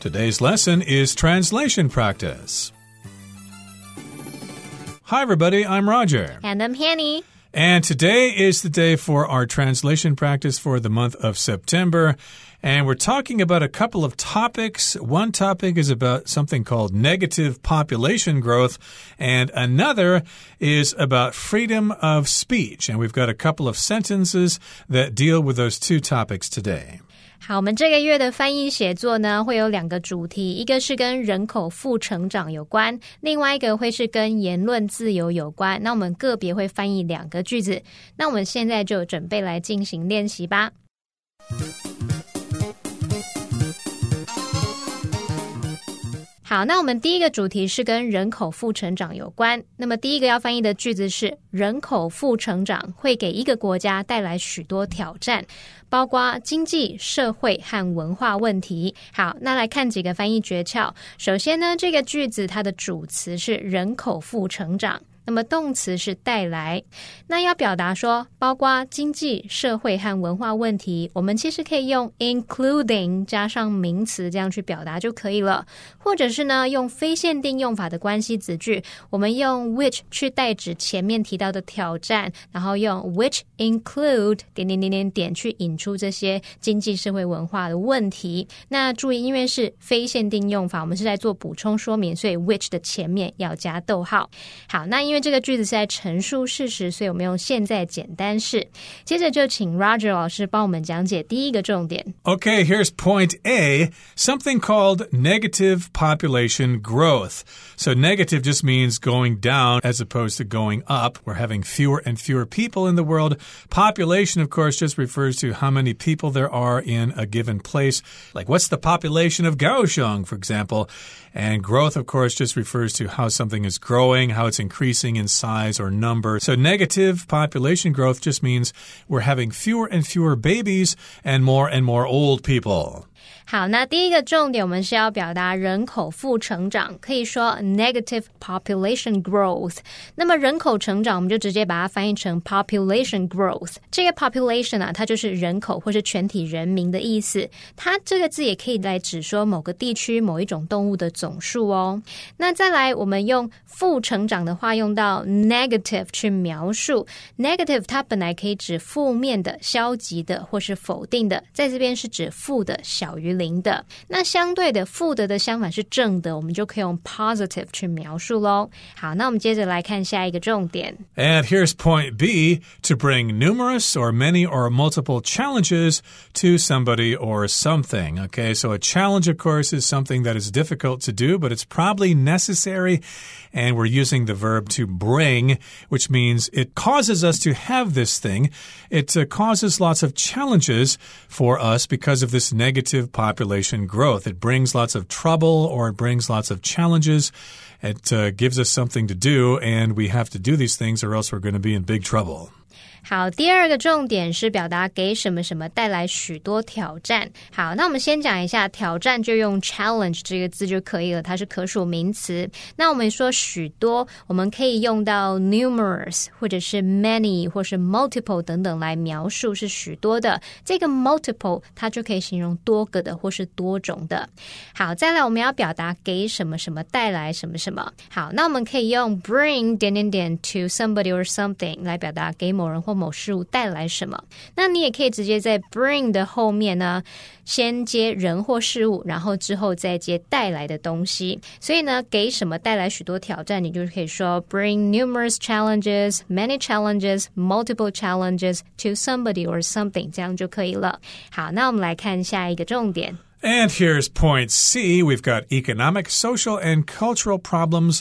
Today's lesson is translation practice. Hi, everybody. I'm Roger. And I'm Hanny. And today is the day for our translation practice for the month of September. And we're talking about a couple of topics. One topic is about something called negative population growth, and another is about freedom of speech. And we've got a couple of sentences that deal with those two topics today. 好，我们这个月的翻译写作呢，会有两个主题，一个是跟人口负成长有关，另外一个会是跟言论自由有关。那我们个别会翻译两个句子。那我们现在就准备来进行练习吧。好，那我们第一个主题是跟人口负成长有关。那么第一个要翻译的句子是：人口负成长会给一个国家带来许多挑战，包括经济、社会和文化问题。好，那来看几个翻译诀窍。首先呢，这个句子它的主词是人口负成长。那么动词是带来，那要表达说包括经济社会和文化问题，我们其实可以用 including 加上名词这样去表达就可以了，或者是呢用非限定用法的关系子句，我们用 which 去代指前面提到的挑战，然后用 which include 点点点点点去引出这些经济社会文化的问题。那注意，因为是非限定用法，我们是在做补充说明，所以 which 的前面要加逗号。好，那因为这个句子是在陈述事实，所以我们用现在简单式。接着就请 Roger 老师帮我们讲解第一个重点。Okay, here's point A something called negative population growth. So, negative just means going down as opposed to going up. We're having fewer and fewer people in the world. Population, of course, just refers to how many people there are in a given place. Like, what's the population of Kaohsiung, for example? And growth, of course, just refers to how something is growing, how it's increasing in size or number. So negative population growth just means we're having fewer and fewer babies and more and more old people. 好，那第一个重点我们是要表达人口负成长，可以说 negative population growth。那么人口成长，我们就直接把它翻译成 population growth。这个 population 啊，它就是人口或是全体人民的意思。它这个字也可以来指说某个地区某一种动物的总数哦。那再来，我们用负成长的话，用到 negative 去描述 negative，它本来可以指负面的、消极的或是否定的，在这边是指负的小于。零的，那相对的负的的相反是正的，我们就可以用 positive 去描述喽。好，那我们接着来看下一个重点。And here's point B to bring numerous or many or multiple challenges to somebody or something. Okay, so a challenge, of course, is something that is difficult to do, but it's probably necessary. And we're using the verb to bring, which means it causes us to have this thing. It uh, causes lots of challenges for us because of this negative population growth. It brings lots of trouble or it brings lots of challenges. It uh, gives us something to do, and we have to do these things or else we're going to be in big trouble. 好，第二个重点是表达给什么什么带来许多挑战。好，那我们先讲一下挑战，就用 challenge 这个字就可以了，它是可数名词。那我们说许多，我们可以用到 numerous 或者是 many 或是 multiple 等等来描述是许多的。这个 multiple 它就可以形容多个的或是多种的。好，再来我们要表达给什么什么带来什么什么。好，那我们可以用 bring 点点点 to somebody or something 来表达给某人。或某事物带来什么？那你也可以直接在 bring 的后面呢，先接人或事物，然后之后再接带来的东西。所以呢，给什么带来许多挑战，你就可以说 bring numerous challenges, many challenges, multiple challenges to somebody or something，这样就可以了。好，那我们来看下一个重点。And here's point C. We've got economic, social, and cultural problems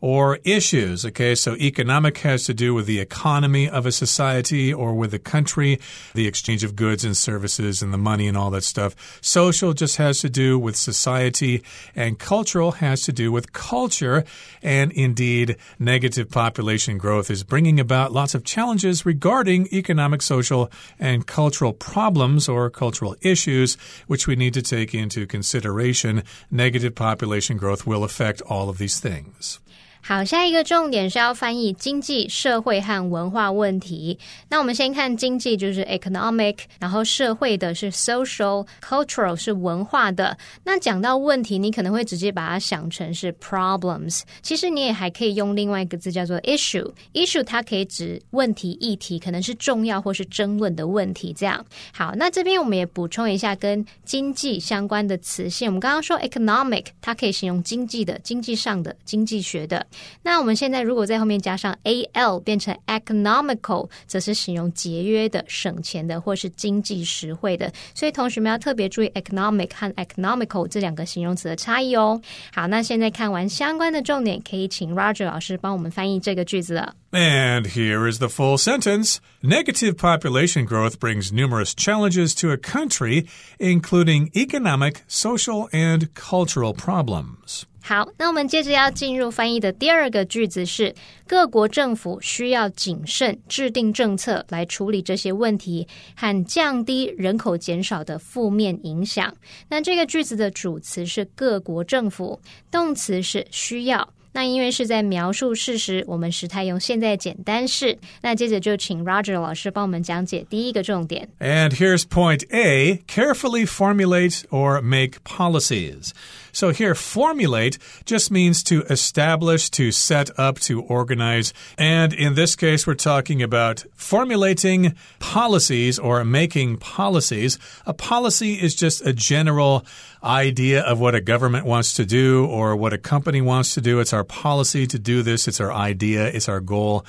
or issues. Okay, so economic has to do with the economy of a society or with a country, the exchange of goods and services and the money and all that stuff. Social just has to do with society, and cultural has to do with culture. And indeed, negative population growth is bringing about lots of challenges regarding economic, social, and cultural problems or cultural issues, which we need to take into consideration. Negative population growth will affect all of these things. 好，下一个重点是要翻译经济社会和文化问题。那我们先看经济，就是 economic，然后社会的是 social，cultural 是文化的。那讲到问题，你可能会直接把它想成是 problems。其实你也还可以用另外一个字叫做 issue，issue 它可以指问题、议题，可能是重要或是争论的问题。这样好，那这边我们也补充一下跟经济相关的词性。我们刚刚说 economic，它可以形容经济的、经济上的、经济学的。那我们现在如果在后面加上 a l 变成 economical，则是形容节约的、省钱的或是经济实惠的。所以同学们要特别注意 economic 和 economical 这两个形容词的差异哦。好，那现在看完相关的重点，可以请 Roger 老师帮我们翻译这个句子了。And here is the full sentence. Negative population growth brings numerous challenges to a country, including economic, social, and cultural problems. 好，那我们接着要进入翻译的第二个句子是：各国政府需要谨慎制定政策来处理这些问题和降低人口减少的负面影响。那这个句子的主词是各国政府，动词是需要。那因为是在描述事实，我们时态用现在简单式。那接着就请 Roger 老师帮我们讲解第一个重点。And here's point A carefully formulate or make policies. So here, formulate just means to establish, to set up, to organize. And in this case, we're talking about formulating policies or making policies. A policy is just a general idea of what a government wants to do or what a company wants to do. It's our policy to do this, it's our idea, it's our goal.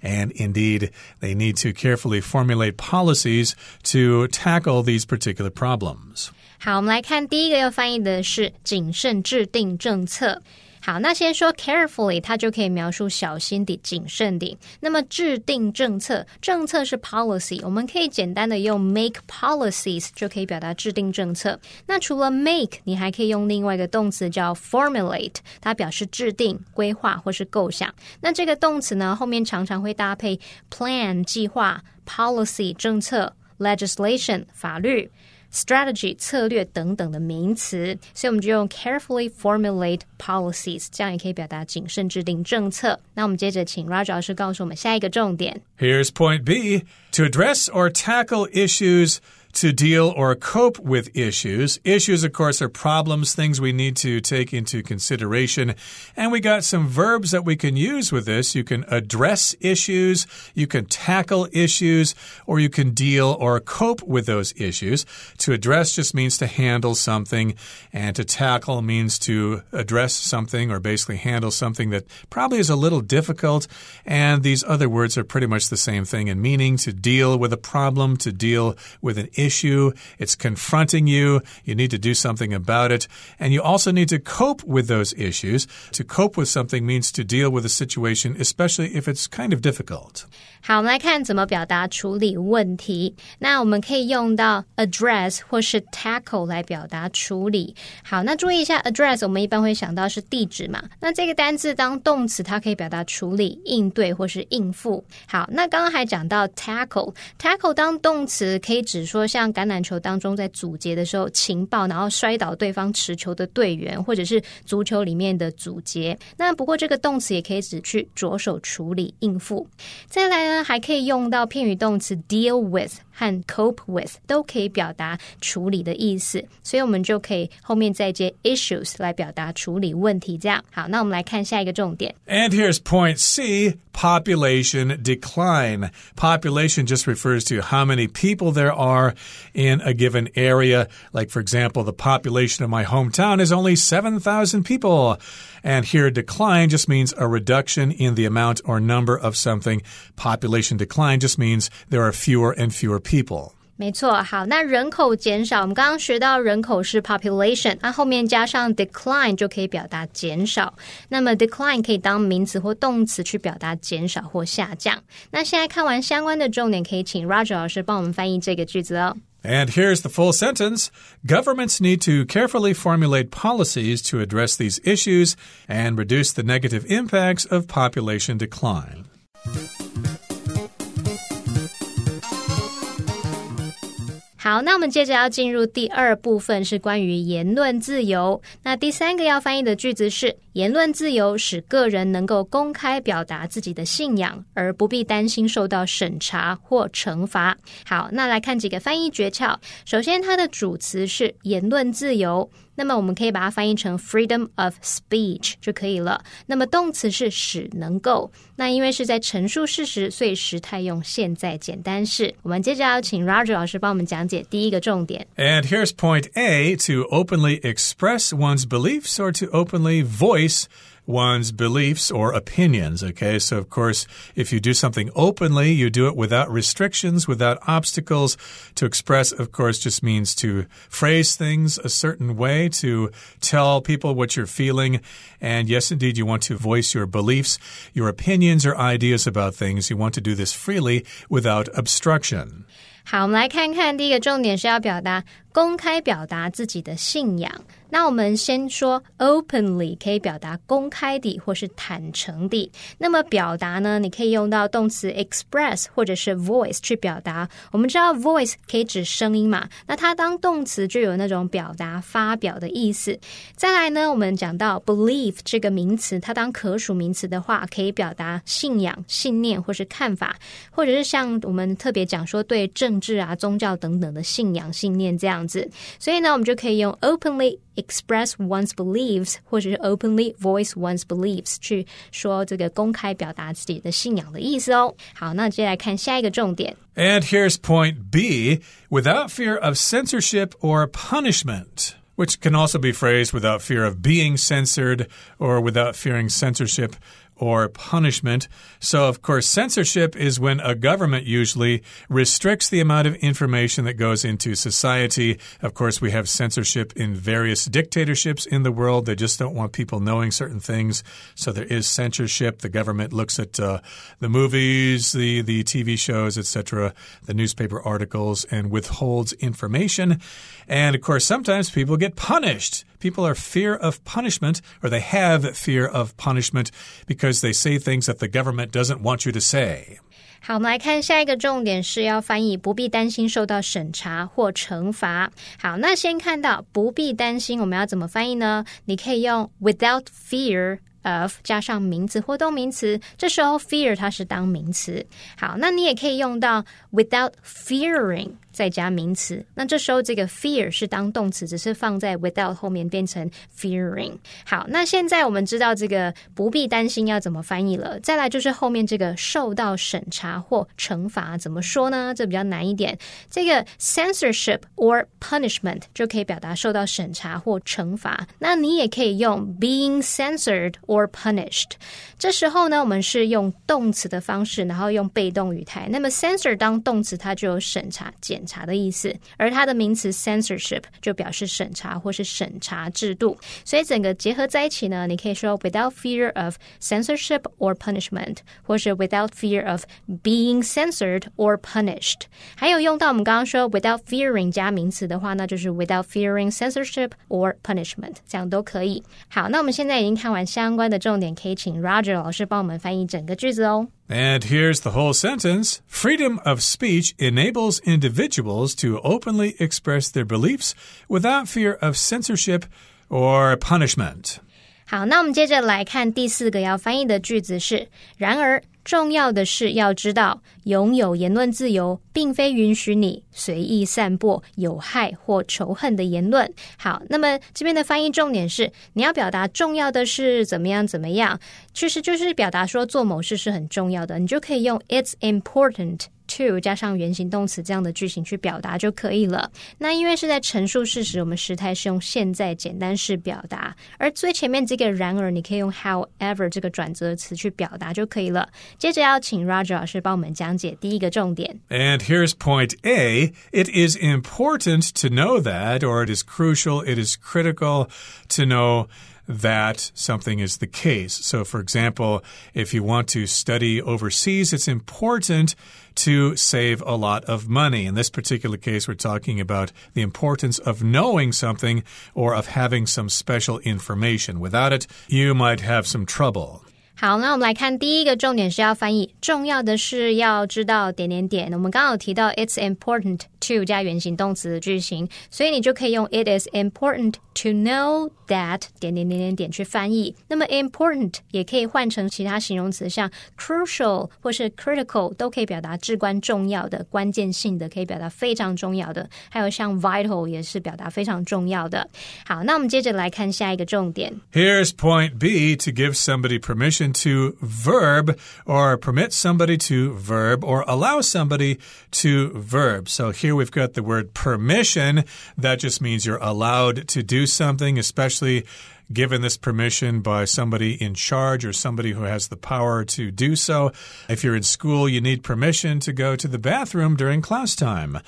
And indeed, they need to carefully formulate policies to tackle these particular problems. 好，我们来看第一个要翻译的是谨慎制定政策。 好，那先说 carefully，它就可以描述小心地、谨慎地。那么制定政策，政策是 policy，我们可以简单的用 make policies 就可以表达制定政策。那除了 make，你还可以用另外一个动词叫 formulate，它表示制定、规划或是构想。那这个动词呢，后面常常会搭配 plan 计划、policy 政策、legislation 法律。strategy 策略等等的名词，所以我们就用 carefully formulate policies，这样也可以表达谨慎制定政策。那我们接着请 Roger 老师告诉我们下一个重点。Here's point B: to address or tackle issues to deal or cope with issues. Issues, of course, are problems, things we need to take into consideration. And we got some verbs that we can use with this. You can address issues, you can tackle issues, or you can deal or cope with those issues. To address just means to handle something, and to tackle means to address something or basically handle something that probably is a little difficult. And these other words are pretty much the same thing in meaning to deal with a problem, to deal with an issue issue, it's confronting you, you need to do something about it, and you also need to cope with those issues. To cope with something means to deal with a situation, especially if it's kind of difficult. 好，我们来看怎么表达处理问题。那我们可以用到 address 或是 tackle 来表达处理。好，那注意一下 address，我们一般会想到是地址嘛。那这个单字当动词，它可以表达处理、应对或是应付。好，那刚刚还讲到 tackle，tackle 当动词可以指说 像橄榄球当中在阻截的时候，情报然后摔倒对方持球的队员，或者是足球里面的阻截。那不过这个动词也可以指去着手处理、应付。再来呢？还可以用到片语动词 deal with 和 cope with，都可以表达处理的意思，所以我们就可以后面再接 issues 来表达处理问题。这样好，那我们来看下一个重点。And here's point C: population decline. Population just refers to how many people there are in a given area. Like for example, the population of my hometown is only seven thousand people. And here, decline just means a reduction in the amount or number of something. Population decline just means there are fewer and fewer people. 没错，好，那人口减少，我们刚刚学到人口是 population，那后面加上 decline 就可以表达减少。那么 decline 可以当名词或动词去表达减少或下降。那现在看完相关的重点，可以请 Roger 老师帮我们翻译这个句子哦。 And here's the full sentence Governments need to carefully formulate policies to address these issues and reduce the negative impacts of population decline. 好，那我们接着要进入第二部分，是关于言论自由。那第三个要翻译的句子是：言论自由使个人能够公开表达自己的信仰，而不必担心受到审查或惩罚。好，那来看几个翻译诀窍。首先，它的主词是言论自由。那么我们可以把它翻译成 freedom of speech 就可以了。那么动词是使能够。那因为是在陈述事实，所以时态用现在简单式。我们接着要请 Roger 老师帮我们讲解第一个重点。And here's point A to openly express one's beliefs or to openly voice one's beliefs or opinions. Okay, so of course, if you do something openly, you do it without restrictions, without obstacles. To express, of course, just means to phrase things a certain way, to tell people what you're feeling. And yes, indeed, you want to voice your beliefs, your opinions, or ideas about things. You want to do this freely without obstruction. 好，我们来看看第一个重点是要表达公开表达自己的信仰。那我们先说 openly 可以表达公开的或是坦诚的。那么表达呢，你可以用到动词 express 或者是 voice 去表达。我们知道 voice 可以指声音嘛，那它当动词就有那种表达、发表的意思。再来呢，我们讲到 believe 这个名词，它当可数名词的话，可以表达信仰、信念或是看法，或者是像我们特别讲说对正政治啊、宗教等等的信仰、信念这样子。所以呢，我们就可以用 openly。express one's beliefs，或者是 openly voice one's beliefs，去说这个公开表达自己的信仰的意思哦。好，那接下来看下一个重点。And here's point B without fear of censorship or punishment. Which can also be phrased without fear of being censored or without fearing censorship or punishment. So, of course, censorship is when a government usually restricts the amount of information that goes into society. Of course, we have censorship in various dictatorships in the world. They just don't want people knowing certain things. So there is censorship. The government looks at uh, the movies, the, the TV shows, etc., the newspaper articles, and withholds information. And of course, sometimes people get punished. People are fear of punishment, or they have fear of punishment because they say things that the government doesn't want you to say. 好，我们来看下一个重点是要翻译不必担心受到审查或惩罚。好，那先看到不必担心，我们要怎么翻译呢？你可以用 without fear of 加上名词或动名词，这时候 fear 它是当名词。好，那你也可以用到 without fearing。 再加名词，那这时候这个 fear 是当动词，只是放在 without 后面变成 fearing。好，那现在我们知道这个不必担心要怎么翻译了。再来就是后面这个受到审查或惩罚怎么说呢？这比较难一点。这个 censorship or punishment 就可以表达受到审查或惩罚。那你也可以用 being censored or punished。这时候呢，我们是用动词的方式，然后用被动语态。那么 censor 当动词，它就有审查检。查的意思，而它的名词 censorship 就表示审查或是审查制度，所以整个结合在一起呢，你可以说 without fear of censorship or punishment，或是 without fear of being censored or punished。还有用到我们刚刚说 without fearing 加名词的话，那就是 without fearing censorship or punishment，这样都可以。好，那我们现在已经看完相关的重点，可以请 Roger 老师帮我们翻译整个句子哦。And here's the whole sentence Freedom of speech enables individuals to openly express their beliefs without fear of censorship or punishment. 好，那我们接着来看第四个要翻译的句子是：然而， 重要的是要知道，拥有言论自由，并非允许你随意散播有害或仇恨的言论。好，那么这边的翻译重点是，你要表达重要的是怎么样怎么样，其实就是表达说做某事是很重要的，你就可以用 It's important。to 加上原形动词这样的句型去表达就可以了。那因为是在陈述事实，我们时态是用现在简单式表达，而最前面这个然而，你可以用 however 这个转折词去表达就可以了。接着要请 Roger 老师帮我们讲解第一个重点。And here's point A. It is important to know that, or it is crucial, it is critical to know that something is the case. So, for example, if you want to study overseas, it's important to save a lot of money. In this particular case, we're talking about the importance of knowing something or of having some special information. Without it, you might have some trouble. 好，那我们来看第一个重点是要翻译，重要的是要知道点点点。我们刚刚有提到，it's important to 加原形动词的句型，所以你就可以用 It is important to know that 点点点点点去翻译。那么 important 也可以换成其他形容词，像 crucial 或是 critical 都可以表达至关重要的、关键性的，可以表达非常重要的。还有像 vital 也是表达非常重要的。好，那我们接着来看下一个重点。 Here's point B to give somebody permission to verb or permit somebody to verb or allow somebody to verb. So here we've got the word permission. That just means you're allowed to do something, especially given this permission by somebody in charge or somebody who has the power to do so. If you're in school, you need permission to go to the bathroom during class time.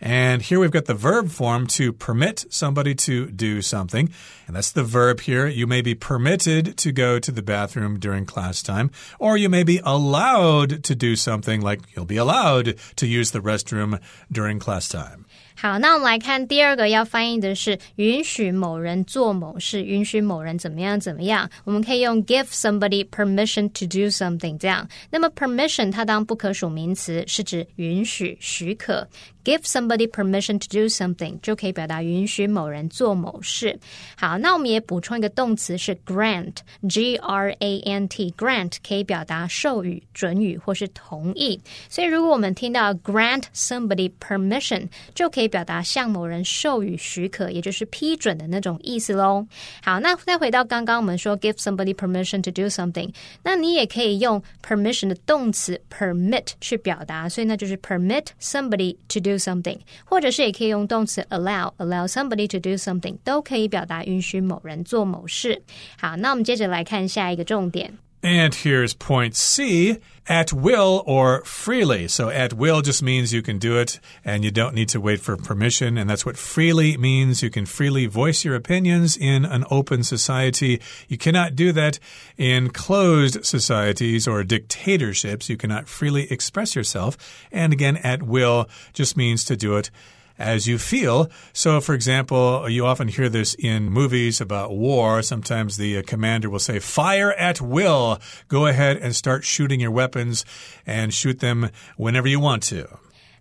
And here we've got the verb form to permit somebody to do something. And that's the verb here. You may be permitted to go to the bathroom during class time, or you may be allowed to do something like you'll be allowed to use the restroom during class time. 好，那我们来看第二个要翻译的是允许某人做某事，允许某人怎么样怎么样。我们可以用 give somebody permission to do something 这样。那么 permission 它当不可数名词，是指允许、许可。Give somebody permission to do something 就可以表达允许某人做某事。好，那我们也补充一个动词是 grant，G R A N T，grant 可以表达授予、准予或是同意。所以如果我们听到 grant somebody permission，就可以以表达向某人授予许可，也就是批准的那种意思喽。好，那再回到刚刚我们说 give somebody permission to do something，那你也可以用 permission 的动词 permit 去表达，所以那就是 permit somebody to do something，或者是也可以用动词 allow allow somebody to do something，都可以表达允许某人做某事。好，那我们接着来看下一个重点。And here's point C at will or freely. So at will just means you can do it and you don't need to wait for permission. And that's what freely means. You can freely voice your opinions in an open society. You cannot do that in closed societies or dictatorships. You cannot freely express yourself. And again, at will just means to do it as you feel. So, for example, you often hear this in movies about war. Sometimes the uh, commander will say, Fire at will. Go ahead and start shooting your weapons and shoot them whenever you want to.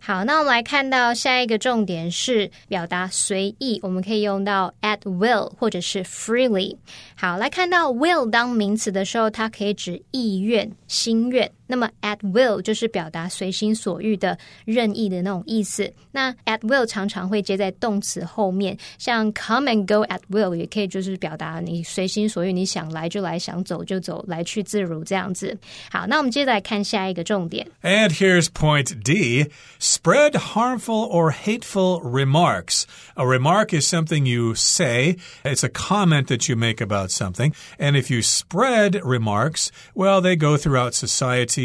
好，那我们来看到下一个重点是表达随意，我们可以用到 at will 或者是 freely。好，来看到 will 当名词的时候，它可以指意愿、心愿。 那么 at will 就是表达随心所欲的、任意的那种意思。那 at will 常常会接在动词后面，像 come and go at will 也可以就是表达你随心所欲，你想来就来，想走就走，来去自如这样子。好，那我们接着来看下一个重点。 And here's point D spread harmful or hateful remarks. A remark is something you say, it's a comment that you make about something. And if you spread remarks, well, they go throughout society.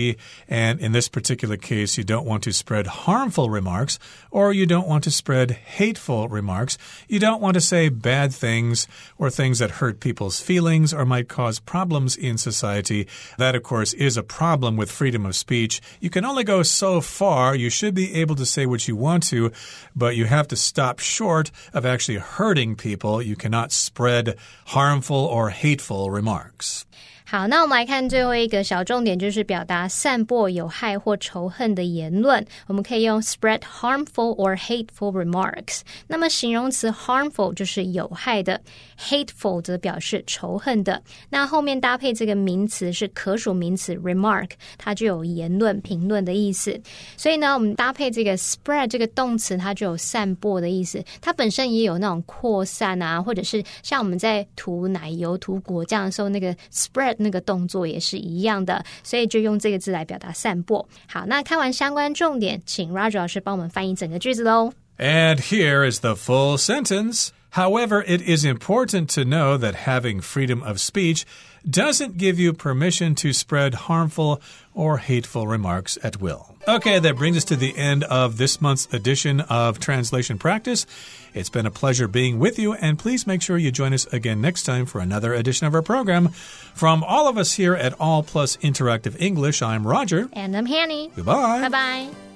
And in this particular case, you don't want to spread harmful remarks or you don't want to spread hateful remarks. You don't want to say bad things or things that hurt people's feelings or might cause problems in society. That, of course, is a problem with freedom of speech. You can only go so far. You should be able to say what you want to, but you have to stop short of actually hurting people. You cannot spread harmful or hateful remarks. 好，那我们来看最后一个小重点，就是表达散播有害或仇恨的言论。我们可以用 spread harmful or hateful remarks。那么形容词 harmful 就是有害的，hateful 则表示仇恨的。那后面搭配这个名词是可数名词 remark，它就有言论、评论的意思。所以呢，我们搭配这个 spread 这个动词，它就有散播的意思。它本身也有那种扩散啊，或者是像我们在涂奶油、涂果酱的时候，那个 spread 那个动作也是一样的，所以就用这个字来表达散播。好，那看完相关重点，请 Roger 老师帮我们翻译整个句子喽。And here is the full sentence. However, it is important to know that having freedom of speech doesn't give you permission to spread harmful or hateful remarks at will. Okay, that brings us to the end of this month's edition of Translation Practice. It's been a pleasure being with you, and please make sure you join us again next time for another edition of our program. From all of us here at All Plus Interactive English, I'm Roger. And I'm Hanny，Goodbye. 拜拜。